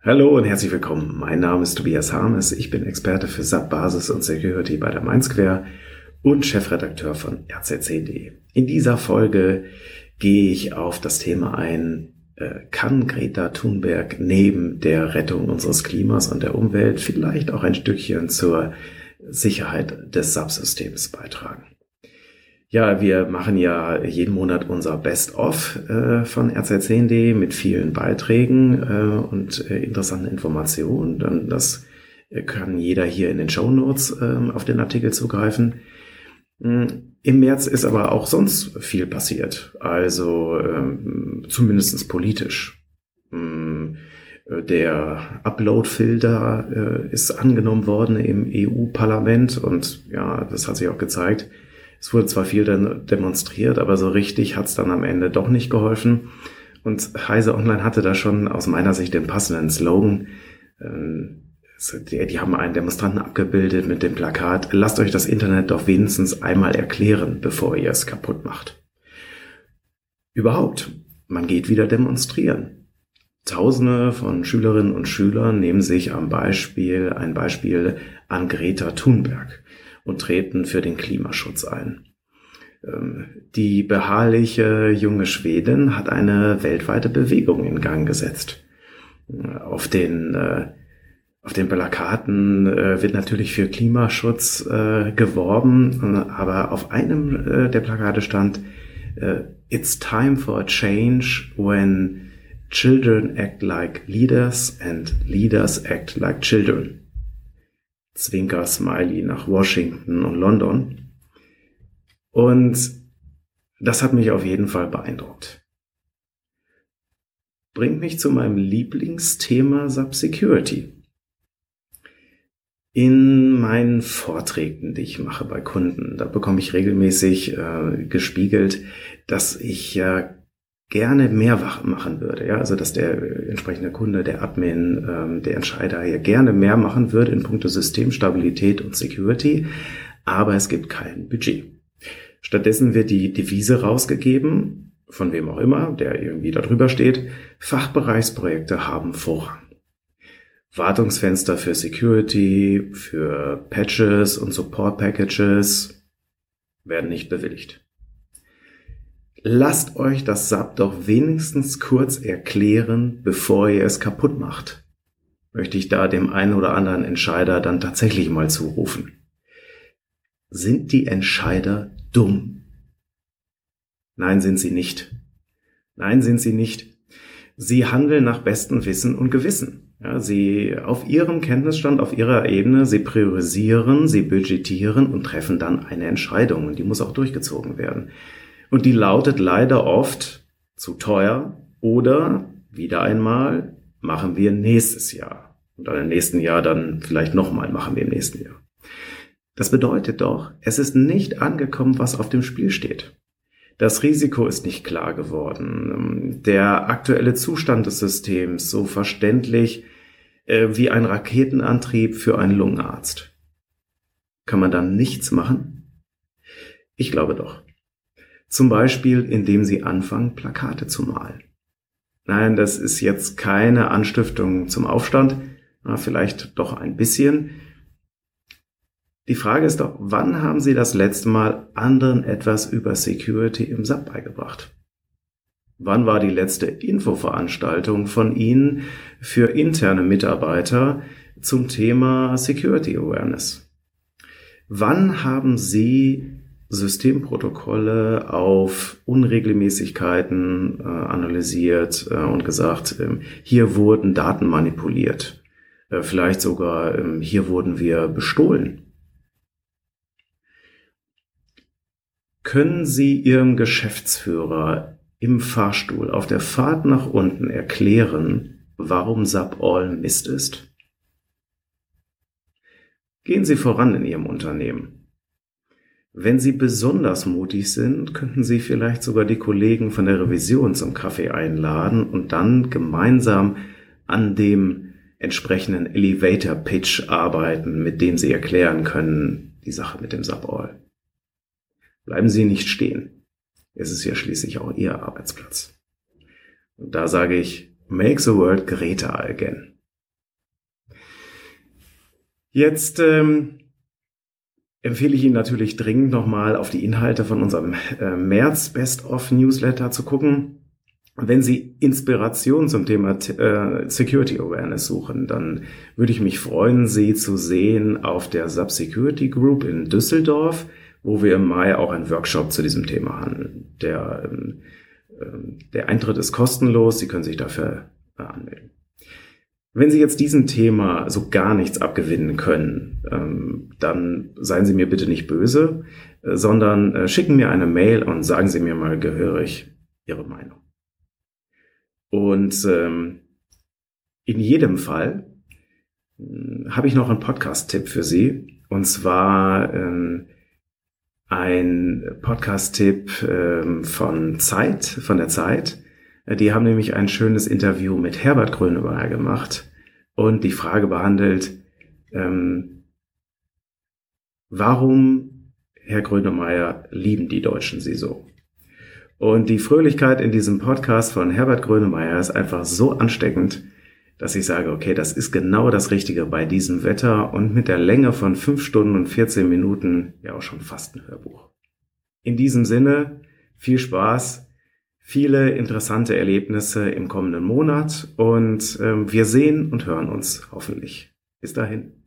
Hallo und herzlich willkommen. Mein Name ist Tobias Harmes. Ich bin Experte für SAP Basis und Security bei der Mainsquare und Chefredakteur von RZ10.de. In dieser Folge gehe ich auf das Thema ein, äh, kann Greta Thunberg neben der Rettung unseres Klimas und der Umwelt vielleicht auch ein Stückchen zur Sicherheit des SAP-Systems beitragen? Ja, wir machen ja jeden Monat unser Best-of äh, von RZ10D mit vielen Beiträgen äh, und äh, interessanten Informationen. Dann das kann jeder hier in den Show Notes äh, auf den Artikel zugreifen. Hm, Im März ist aber auch sonst viel passiert, also ähm, zumindestens politisch. Hm, der Upload-Filter äh, ist angenommen worden im EU-Parlament und ja, das hat sich auch gezeigt, es wurde zwar viel demonstriert, aber so richtig hat es dann am Ende doch nicht geholfen. Und Heise Online hatte da schon aus meiner Sicht den passenden Slogan. Ähm, die, haben einen Demonstranten abgebildet mit dem Plakat, lasst euch das Internet doch wenigstens einmal erklären, bevor ihr es kaputt macht. Überhaupt, man geht wieder demonstrieren. Tausende von Schülerinnen und Schülern nehmen sich am Beispiel, ein Beispiel an Greta Thunberg und treten für den Klimaschutz ein. Ähm, die beharrliche junge Schwedin hat eine weltweite Bewegung in Gang gesetzt. Äh, auf den, äh, auf den Plakaten äh, wird natürlich für Klimaschutz geworben, aber auf einem der Plakate stand, It's time for a change when children act like leaders and leaders act like children. Zwinker-Smiley nach Washington und London. Und das hat mich auf jeden Fall beeindruckt. Bringt mich zu meinem Lieblingsthema Subsecurity. In meinen Vorträgen, die ich mache bei Kunden, da bekomme ich regelmäßig äh, gespiegelt, dass ich ja gerne mehr machen würde. Ja, also dass der entsprechende Kunde, der Admin, ähm, der Entscheider hier gerne mehr machen würde in puncto Systemstabilität und Security, aber es gibt kein Budget. Stattdessen wird die Devise rausgegeben, von wem auch immer, der irgendwie da drüber steht, Fachbereichsprojekte haben Vorrang. Wartungsfenster für Security, für Patches und Support Packages werden nicht bewilligt. Lasst euch das SAP doch wenigstens kurz erklären, bevor ihr es kaputt macht. Möchte ich da dem einen oder anderen Entscheider dann tatsächlich mal zurufen. Sind die Entscheider dumm? Nein, sind sie nicht. Nein, sind sie nicht. Sie handeln nach bestem Wissen und Gewissen. Ja, sie auf ihrem Kenntnisstand, auf ihrer Ebene, sie priorisieren, sie budgetieren und treffen dann eine Entscheidung und die muss auch durchgezogen werden. Und die lautet leider oft zu teuer oder wieder einmal machen wir nächstes Jahr. Und dann im nächsten Jahr dann vielleicht nochmal machen wir im nächsten Jahr. Das bedeutet doch, es ist nicht angekommen, was auf dem Spiel steht. Das Risiko ist nicht klar geworden. Der aktuelle Zustand des Systems so verständlich äh, wie ein Raketenantrieb für einen Lungenarzt. Kann man dann nichts machen? Ich glaube doch. Zum Beispiel, indem sie anfangen, Plakate zu malen. Nein, das ist jetzt keine Anstiftung zum Aufstand, vielleicht doch ein bisschen. Die Frage ist doch, wann haben Sie das letzte Mal anderen etwas über Security im SAP beigebracht? Wann war die letzte Infoveranstaltung von Ihnen für interne Mitarbeiter zum Thema Security Awareness? Wann haben Sie Systemprotokolle auf Unregelmäßigkeiten äh, analysiert äh, und gesagt, äh, hier wurden Daten manipuliert. Äh, vielleicht sogar, ähm, hier wurden wir bestohlen. Können Sie Ihrem Geschäftsführer im Fahrstuhl auf der Fahrt nach unten erklären, warum SAP All Mist ist? Gehen Sie voran in Ihrem Unternehmen. Wenn Sie besonders mutig sind, könnten Sie vielleicht sogar die Kollegen von der Revision zum Kaffee einladen und dann gemeinsam an dem entsprechenden Elevator Pitch arbeiten, mit dem Sie erklären können, die Sache mit dem Suball. Bleiben Sie nicht stehen. Es ist ja schließlich auch Ihr Arbeitsplatz. Und da sage ich, make the world Greta again. Jetzt ähm, empfehle ich Ihnen natürlich dringend nochmal auf die Inhalte von unserem äh, März Best of Newsletter zu gucken. Wenn Sie Inspiration zum Thema äh, Security Awareness suchen, dann würde ich mich freuen, Sie zu sehen auf der Subsecurity Group in Düsseldorf, wo wir im Mai auch einen Workshop zu diesem Thema handeln. Der, ähm, ähm, der Eintritt ist kostenlos, Sie können sich dafür äh, anmelden. Wenn Sie jetzt diesem Thema so gar nichts abgewinnen können, ähm, dann seien Sie mir bitte nicht böse, äh, sondern äh, schicken mir eine Mail und sagen Sie mir mal gehörig Ihre Meinung. Und ähm, in jedem Fall äh, habe ich noch einen Podcast-Tipp für Sie. Und zwar ähm, ein Podcast-Tipp von Zeit, von der Zeit. Äh, die haben nämlich ein schönes Interview mit Herbert Grönemeyer gemacht und die Frage behandelt, ähm, warum, Herr Grönemeyer, lieben die Deutschen Sie so? Und die Fröhlichkeit in diesem Podcast von Herbert Grönemeyer ist einfach so ansteckend, dass ich sage, okay, das ist genau das Richtige bei diesem Wetter und mit der Länge von fünf Stunden und 14 Minuten ja auch schon fast ein Hörbuch. In diesem Sinne, viel Spaß, viele interessante Erlebnisse im kommenden Monat und äh, wir sehen und hören uns hoffentlich. Bis dahin.